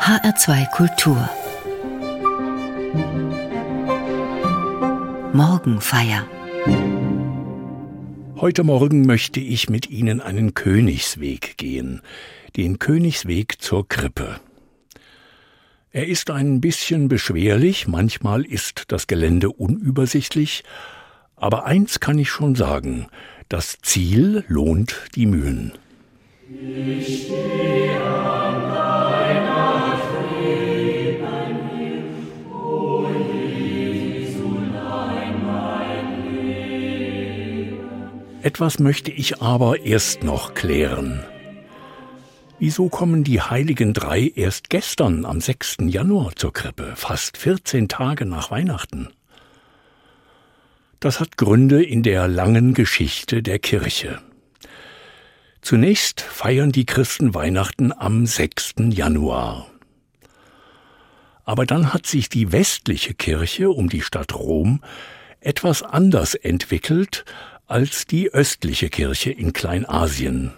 HR2 Kultur Morgenfeier Heute Morgen möchte ich mit Ihnen einen Königsweg gehen, den Königsweg zur Krippe. Er ist ein bisschen beschwerlich, manchmal ist das Gelände unübersichtlich, aber eins kann ich schon sagen, das Ziel lohnt die Mühen. Ich stehe Etwas möchte ich aber erst noch klären. Wieso kommen die Heiligen Drei erst gestern, am 6. Januar, zur Krippe, fast 14 Tage nach Weihnachten? Das hat Gründe in der langen Geschichte der Kirche. Zunächst feiern die Christen Weihnachten am 6. Januar. Aber dann hat sich die westliche Kirche um die Stadt Rom etwas anders entwickelt als die östliche Kirche in Kleinasien.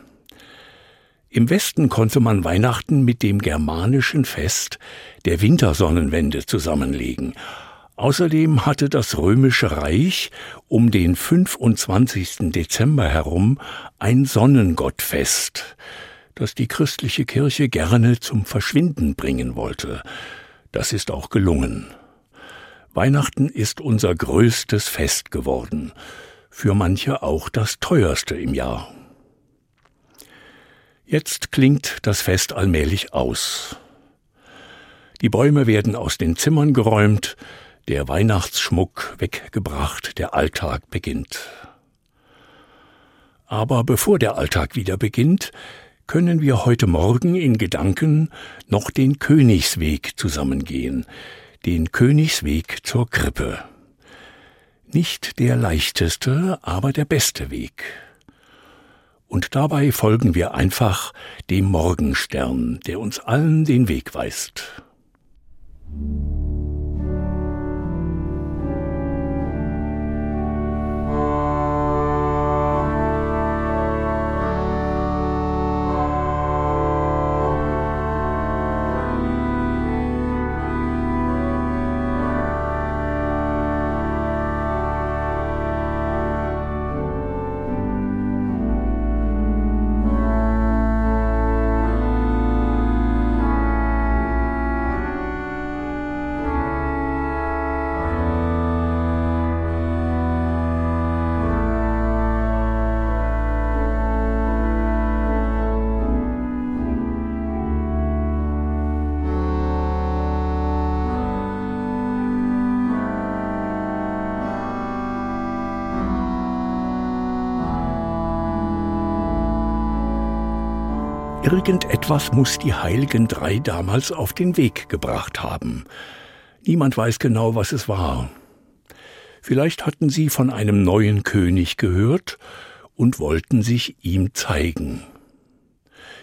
Im Westen konnte man Weihnachten mit dem germanischen Fest der Wintersonnenwende zusammenlegen. Außerdem hatte das römische Reich um den 25. Dezember herum ein Sonnengottfest, das die christliche Kirche gerne zum Verschwinden bringen wollte. Das ist auch gelungen. Weihnachten ist unser größtes Fest geworden, für manche auch das teuerste im Jahr. Jetzt klingt das Fest allmählich aus. Die Bäume werden aus den Zimmern geräumt, der Weihnachtsschmuck weggebracht, der Alltag beginnt. Aber bevor der Alltag wieder beginnt, können wir heute Morgen in Gedanken noch den Königsweg zusammengehen, den Königsweg zur Krippe. Nicht der leichteste, aber der beste Weg. Und dabei folgen wir einfach dem Morgenstern, der uns allen den Weg weist. Irgendetwas muss die Heiligen Drei damals auf den Weg gebracht haben. Niemand weiß genau, was es war. Vielleicht hatten sie von einem neuen König gehört und wollten sich ihm zeigen.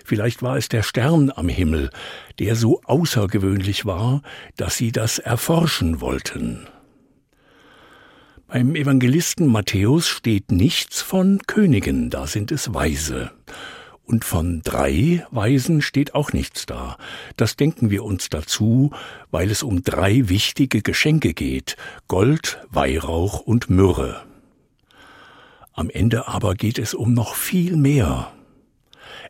Vielleicht war es der Stern am Himmel, der so außergewöhnlich war, dass sie das erforschen wollten. Beim Evangelisten Matthäus steht nichts von Königen, da sind es Weise. Und von drei Weisen steht auch nichts da. Das denken wir uns dazu, weil es um drei wichtige Geschenke geht Gold, Weihrauch und Myrrhe. Am Ende aber geht es um noch viel mehr.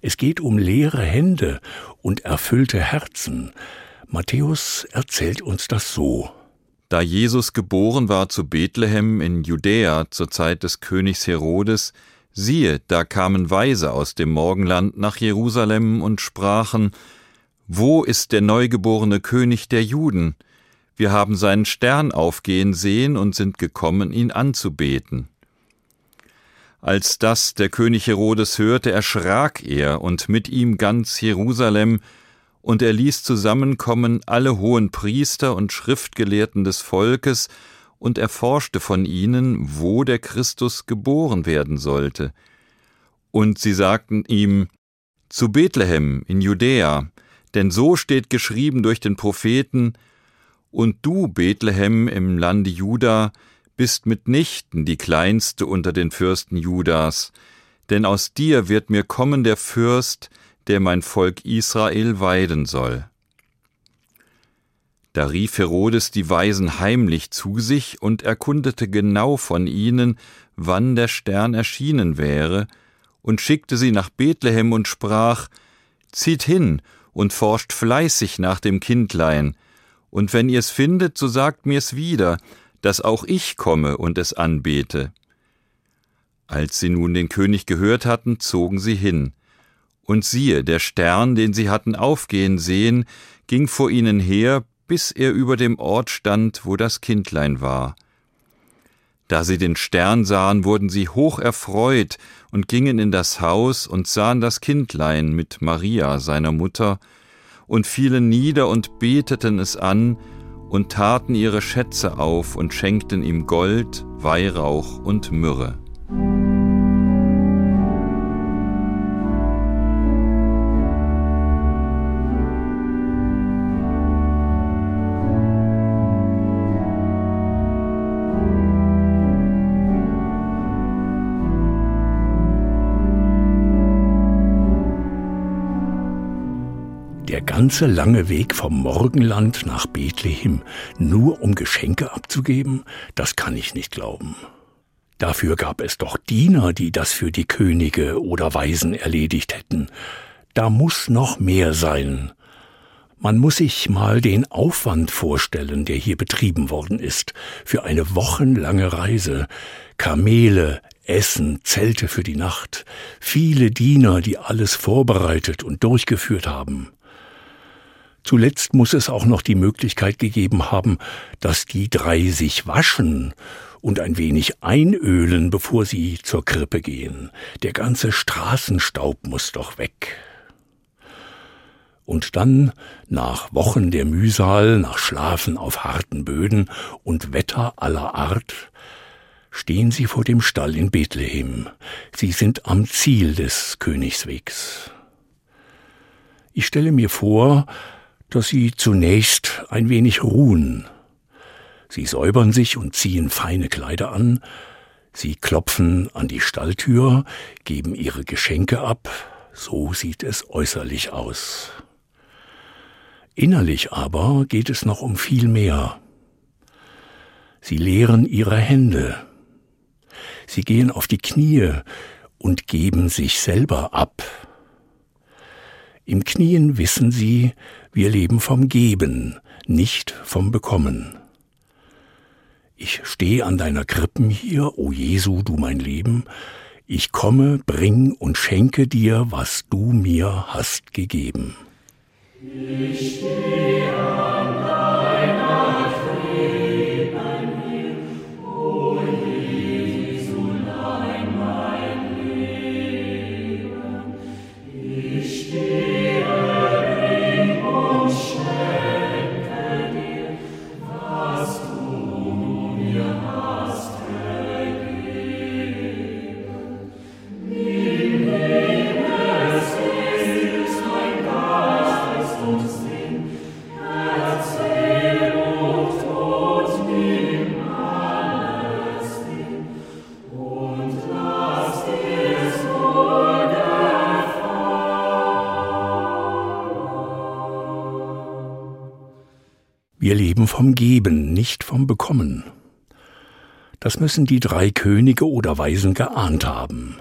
Es geht um leere Hände und erfüllte Herzen. Matthäus erzählt uns das so. Da Jesus geboren war zu Bethlehem in Judäa zur Zeit des Königs Herodes, Siehe, da kamen Weise aus dem Morgenland nach Jerusalem und sprachen, Wo ist der neugeborene König der Juden? Wir haben seinen Stern aufgehen sehen und sind gekommen, ihn anzubeten. Als das der König Herodes hörte, erschrak er und mit ihm ganz Jerusalem, und er ließ zusammenkommen alle hohen Priester und Schriftgelehrten des Volkes und erforschte von ihnen, wo der Christus geboren werden sollte. Und sie sagten ihm, zu Bethlehem in Judäa, denn so steht geschrieben durch den Propheten, und du, Bethlehem im Lande Juda, bist mitnichten die kleinste unter den Fürsten Judas, denn aus dir wird mir kommen der Fürst, der mein Volk Israel weiden soll. Da rief Herodes die Weisen heimlich zu sich und erkundete genau von ihnen, wann der Stern erschienen wäre, und schickte sie nach Bethlehem und sprach, Zieht hin und forscht fleißig nach dem Kindlein, und wenn ihr's findet, so sagt mir's wieder, dass auch ich komme und es anbete. Als sie nun den König gehört hatten, zogen sie hin. Und siehe, der Stern, den sie hatten aufgehen sehen, ging vor ihnen her, bis er über dem Ort stand, wo das Kindlein war. Da sie den Stern sahen, wurden sie hoch erfreut und gingen in das Haus und sahen das Kindlein mit Maria, seiner Mutter, und fielen nieder und beteten es an und taten ihre Schätze auf und schenkten ihm Gold, Weihrauch und Myrrhe. Der ganze lange Weg vom Morgenland nach Bethlehem, nur um Geschenke abzugeben, das kann ich nicht glauben. Dafür gab es doch Diener, die das für die Könige oder Weisen erledigt hätten. Da muss noch mehr sein. Man muss sich mal den Aufwand vorstellen, der hier betrieben worden ist, für eine wochenlange Reise. Kamele, Essen, Zelte für die Nacht, viele Diener, die alles vorbereitet und durchgeführt haben. Zuletzt muss es auch noch die Möglichkeit gegeben haben, dass die drei sich waschen und ein wenig einölen, bevor sie zur Krippe gehen. Der ganze Straßenstaub muss doch weg. Und dann, nach Wochen der Mühsal, nach Schlafen auf harten Böden und Wetter aller Art, stehen sie vor dem Stall in Bethlehem. Sie sind am Ziel des Königswegs. Ich stelle mir vor, dass sie zunächst ein wenig ruhen. Sie säubern sich und ziehen feine Kleider an, sie klopfen an die Stalltür, geben ihre Geschenke ab, so sieht es äußerlich aus. Innerlich aber geht es noch um viel mehr. Sie leeren ihre Hände, sie gehen auf die Knie und geben sich selber ab. Im Knien wissen sie, wir leben vom Geben, nicht vom Bekommen. Ich stehe an deiner Krippen hier, o Jesu, du mein Leben, ich komme, bring und schenke dir, was du mir hast gegeben. Ich stehe an leben vom Geben, nicht vom Bekommen. Das müssen die drei Könige oder Weisen geahnt haben.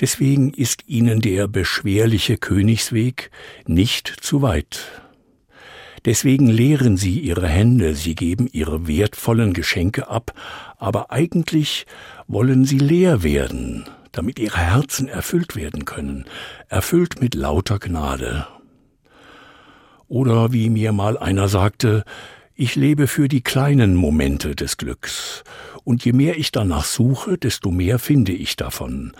Deswegen ist ihnen der beschwerliche Königsweg nicht zu weit. Deswegen leeren sie ihre Hände, sie geben ihre wertvollen Geschenke ab, aber eigentlich wollen sie leer werden, damit ihre Herzen erfüllt werden können, erfüllt mit lauter Gnade oder wie mir mal einer sagte, ich lebe für die kleinen Momente des Glücks, und je mehr ich danach suche, desto mehr finde ich davon.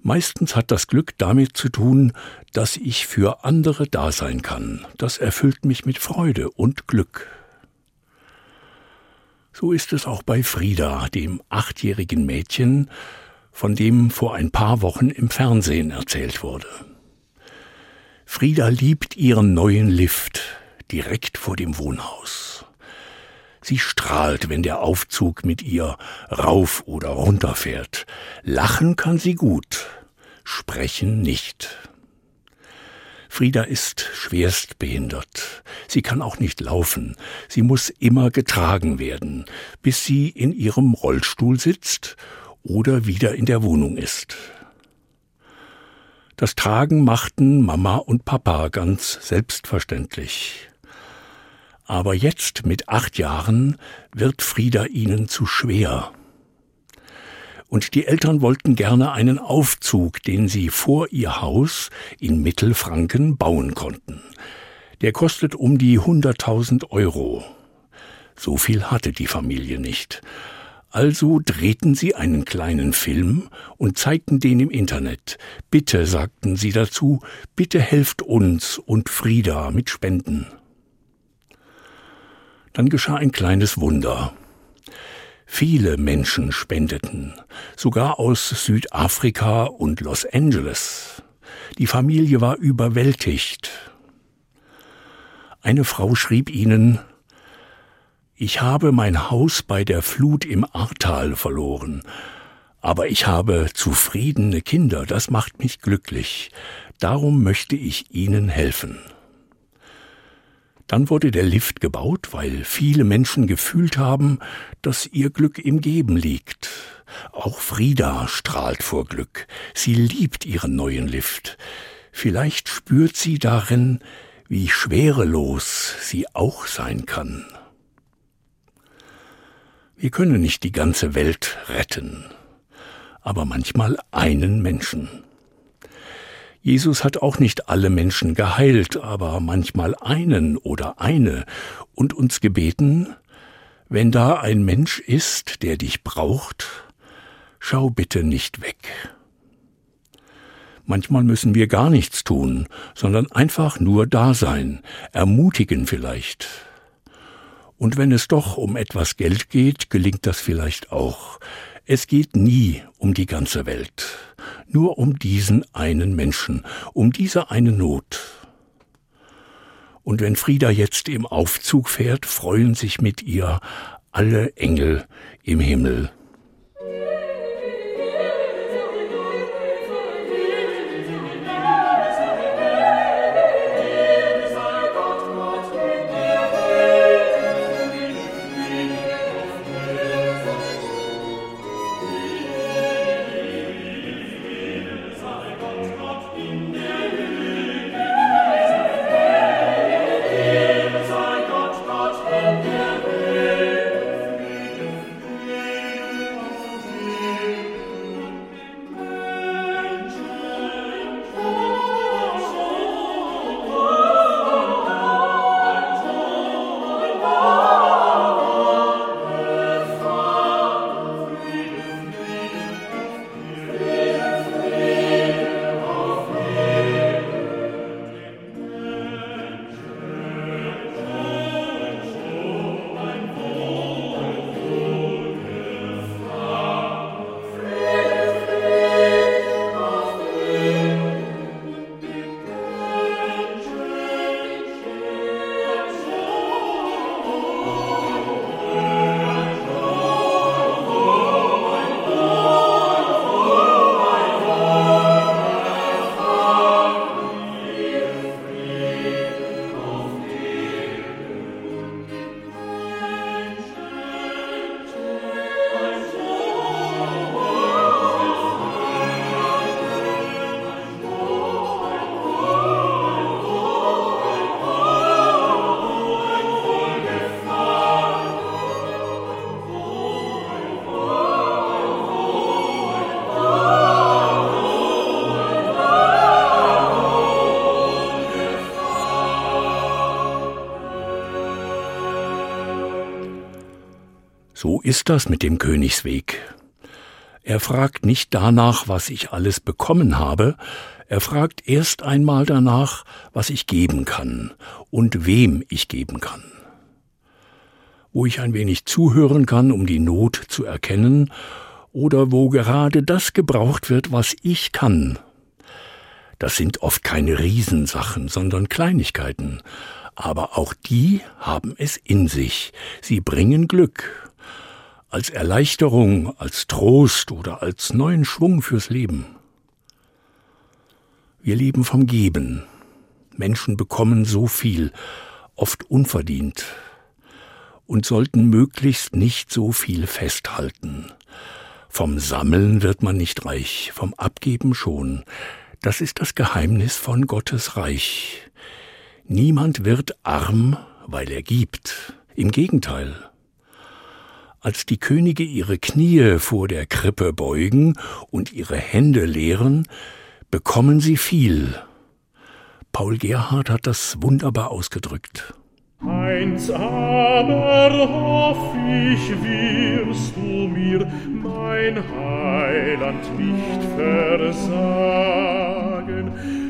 Meistens hat das Glück damit zu tun, dass ich für andere da sein kann. Das erfüllt mich mit Freude und Glück. So ist es auch bei Frieda, dem achtjährigen Mädchen, von dem vor ein paar Wochen im Fernsehen erzählt wurde. Frieda liebt ihren neuen Lift direkt vor dem Wohnhaus. Sie strahlt, wenn der Aufzug mit ihr rauf oder runter fährt. Lachen kann sie gut, sprechen nicht. Frieda ist schwerst behindert. Sie kann auch nicht laufen. Sie muss immer getragen werden, bis sie in ihrem Rollstuhl sitzt oder wieder in der Wohnung ist. Das Tragen machten Mama und Papa ganz selbstverständlich. Aber jetzt mit acht Jahren wird Frieda ihnen zu schwer. Und die Eltern wollten gerne einen Aufzug, den sie vor ihr Haus in Mittelfranken bauen konnten. Der kostet um die hunderttausend Euro. So viel hatte die Familie nicht. Also drehten sie einen kleinen Film und zeigten den im Internet. Bitte, sagten sie dazu, bitte helft uns und Frieda mit Spenden. Dann geschah ein kleines Wunder. Viele Menschen spendeten, sogar aus Südafrika und Los Angeles. Die Familie war überwältigt. Eine Frau schrieb ihnen, ich habe mein Haus bei der Flut im Ahrtal verloren, aber ich habe zufriedene Kinder, das macht mich glücklich. Darum möchte ich Ihnen helfen. Dann wurde der Lift gebaut, weil viele Menschen gefühlt haben, dass ihr Glück im Geben liegt. Auch Frieda strahlt vor Glück. Sie liebt ihren neuen Lift. Vielleicht spürt sie darin, wie schwerelos sie auch sein kann. Wir können nicht die ganze Welt retten, aber manchmal einen Menschen. Jesus hat auch nicht alle Menschen geheilt, aber manchmal einen oder eine und uns gebeten, wenn da ein Mensch ist, der dich braucht, schau bitte nicht weg. Manchmal müssen wir gar nichts tun, sondern einfach nur da sein, ermutigen vielleicht, und wenn es doch um etwas Geld geht, gelingt das vielleicht auch. Es geht nie um die ganze Welt, nur um diesen einen Menschen, um diese eine Not. Und wenn Frieda jetzt im Aufzug fährt, freuen sich mit ihr alle Engel im Himmel. So ist das mit dem Königsweg. Er fragt nicht danach, was ich alles bekommen habe, er fragt erst einmal danach, was ich geben kann und wem ich geben kann. Wo ich ein wenig zuhören kann, um die Not zu erkennen, oder wo gerade das gebraucht wird, was ich kann. Das sind oft keine Riesensachen, sondern Kleinigkeiten, aber auch die haben es in sich, sie bringen Glück, als Erleichterung, als Trost oder als neuen Schwung fürs Leben. Wir leben vom Geben. Menschen bekommen so viel, oft unverdient, und sollten möglichst nicht so viel festhalten. Vom Sammeln wird man nicht reich, vom Abgeben schon. Das ist das Geheimnis von Gottes Reich. Niemand wird arm, weil er gibt. Im Gegenteil. Als die Könige ihre Knie vor der Krippe beugen und ihre Hände leeren, bekommen sie viel. Paul Gerhard hat das wunderbar ausgedrückt. Eins aber hoff ich, wirst du mir, mein Heiland, nicht versagen,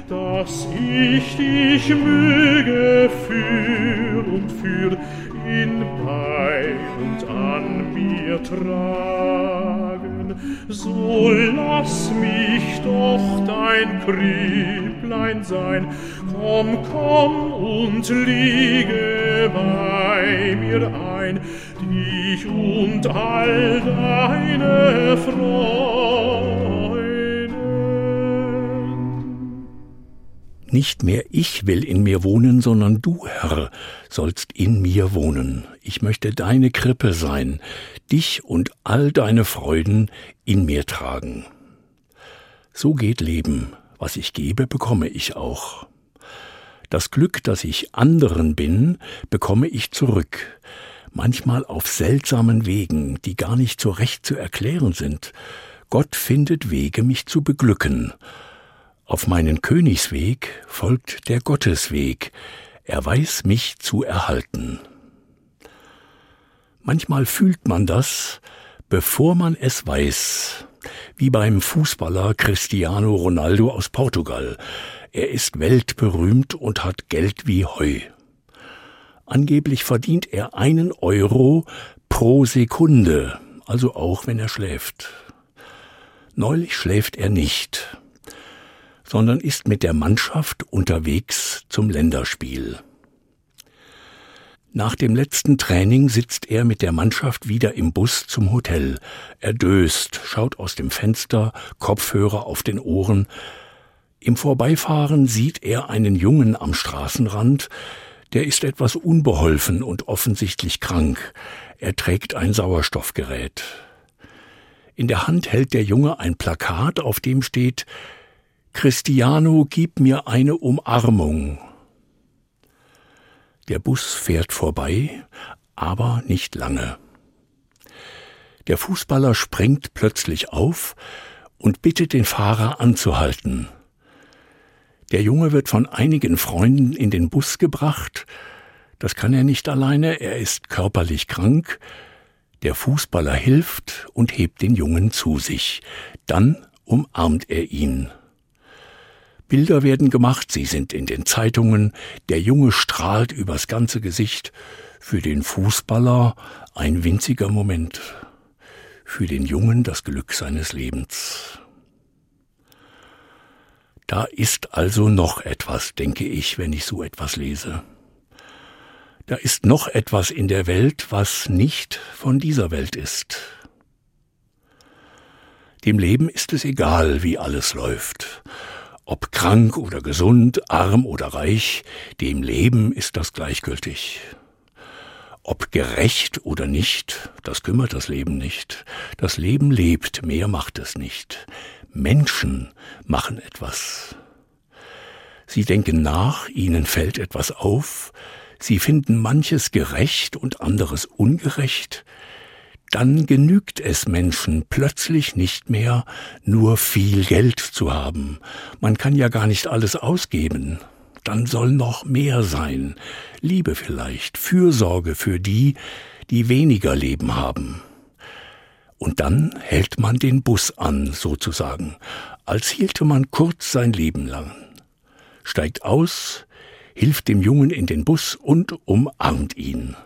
dass ich dich möge für und für in bei und an mir tragen. So lass mich doch dein Krüpplein sein, komm, komm und liege bei mir ein, dich und all deine Freunde. Nicht mehr ich will in mir wohnen, sondern du, Herr, sollst in mir wohnen. Ich möchte deine Krippe sein, dich und all deine Freuden in mir tragen. So geht Leben. Was ich gebe, bekomme ich auch. Das Glück, das ich anderen bin, bekomme ich zurück. Manchmal auf seltsamen Wegen, die gar nicht so recht zu erklären sind. Gott findet Wege, mich zu beglücken. Auf meinen Königsweg folgt der Gottesweg, er weiß mich zu erhalten. Manchmal fühlt man das, bevor man es weiß, wie beim Fußballer Cristiano Ronaldo aus Portugal. Er ist weltberühmt und hat Geld wie Heu. Angeblich verdient er einen Euro pro Sekunde, also auch wenn er schläft. Neulich schläft er nicht sondern ist mit der Mannschaft unterwegs zum Länderspiel. Nach dem letzten Training sitzt er mit der Mannschaft wieder im Bus zum Hotel. Er döst, schaut aus dem Fenster, Kopfhörer auf den Ohren. Im Vorbeifahren sieht er einen Jungen am Straßenrand, der ist etwas unbeholfen und offensichtlich krank. Er trägt ein Sauerstoffgerät. In der Hand hält der Junge ein Plakat, auf dem steht Cristiano, gib mir eine Umarmung. Der Bus fährt vorbei, aber nicht lange. Der Fußballer springt plötzlich auf und bittet den Fahrer anzuhalten. Der Junge wird von einigen Freunden in den Bus gebracht. Das kann er nicht alleine, er ist körperlich krank. Der Fußballer hilft und hebt den Jungen zu sich. Dann umarmt er ihn. Bilder werden gemacht, sie sind in den Zeitungen, der Junge strahlt übers ganze Gesicht. Für den Fußballer ein winziger Moment, für den Jungen das Glück seines Lebens. Da ist also noch etwas, denke ich, wenn ich so etwas lese. Da ist noch etwas in der Welt, was nicht von dieser Welt ist. Dem Leben ist es egal, wie alles läuft. Ob krank oder gesund, arm oder reich, dem Leben ist das gleichgültig. Ob gerecht oder nicht, das kümmert das Leben nicht. Das Leben lebt, mehr macht es nicht. Menschen machen etwas. Sie denken nach, ihnen fällt etwas auf, sie finden manches gerecht und anderes ungerecht, dann genügt es Menschen plötzlich nicht mehr, nur viel Geld zu haben. Man kann ja gar nicht alles ausgeben. Dann soll noch mehr sein. Liebe vielleicht, Fürsorge für die, die weniger Leben haben. Und dann hält man den Bus an, sozusagen, als hielte man kurz sein Leben lang. Steigt aus, hilft dem Jungen in den Bus und umarmt ihn.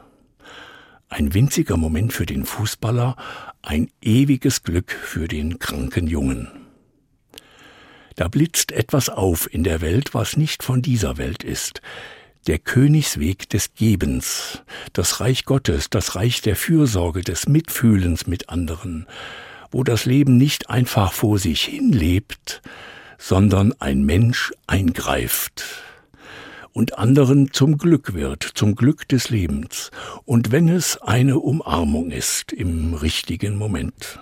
Ein winziger Moment für den Fußballer, ein ewiges Glück für den kranken Jungen. Da blitzt etwas auf in der Welt, was nicht von dieser Welt ist. Der Königsweg des Gebens, das Reich Gottes, das Reich der Fürsorge, des Mitfühlens mit anderen, wo das Leben nicht einfach vor sich hin lebt, sondern ein Mensch eingreift und anderen zum Glück wird, zum Glück des Lebens, und wenn es eine Umarmung ist im richtigen Moment.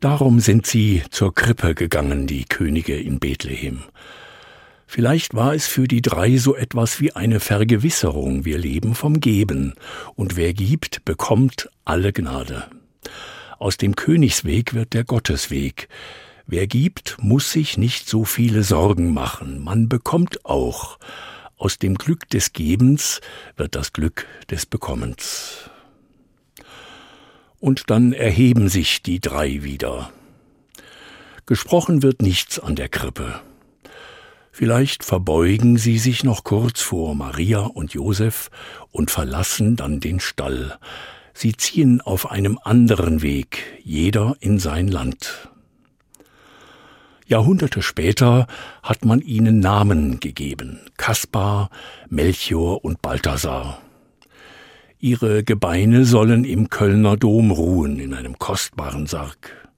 Darum sind sie zur Krippe gegangen, die Könige in Bethlehem. Vielleicht war es für die drei so etwas wie eine Vergewisserung, wir leben vom Geben, und wer gibt, bekommt alle Gnade. Aus dem Königsweg wird der Gottesweg. Wer gibt, muss sich nicht so viele Sorgen machen, man bekommt auch. Aus dem Glück des Gebens wird das Glück des Bekommens und dann erheben sich die drei wieder. Gesprochen wird nichts an der Krippe. Vielleicht verbeugen sie sich noch kurz vor Maria und Josef und verlassen dann den Stall. Sie ziehen auf einem anderen Weg, jeder in sein Land. Jahrhunderte später hat man ihnen Namen gegeben, Kaspar, Melchior und Balthasar. Ihre Gebeine sollen im Kölner Dom ruhen, in einem kostbaren Sarg.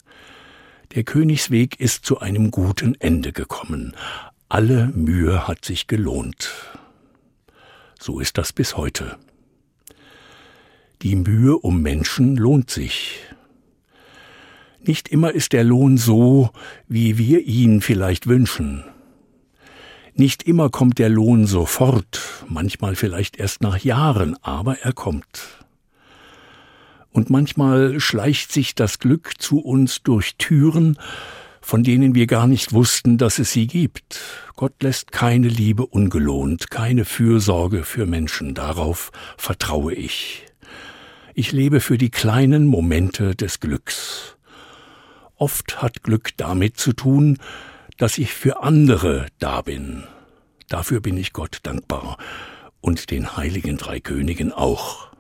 Der Königsweg ist zu einem guten Ende gekommen. Alle Mühe hat sich gelohnt. So ist das bis heute. Die Mühe um Menschen lohnt sich. Nicht immer ist der Lohn so, wie wir ihn vielleicht wünschen. Nicht immer kommt der Lohn sofort, manchmal vielleicht erst nach Jahren, aber er kommt. Und manchmal schleicht sich das Glück zu uns durch Türen, von denen wir gar nicht wussten, dass es sie gibt. Gott lässt keine Liebe ungelohnt, keine Fürsorge für Menschen, darauf vertraue ich. Ich lebe für die kleinen Momente des Glücks. Oft hat Glück damit zu tun, dass ich für andere da bin. Dafür bin ich Gott dankbar und den heiligen drei Königen auch.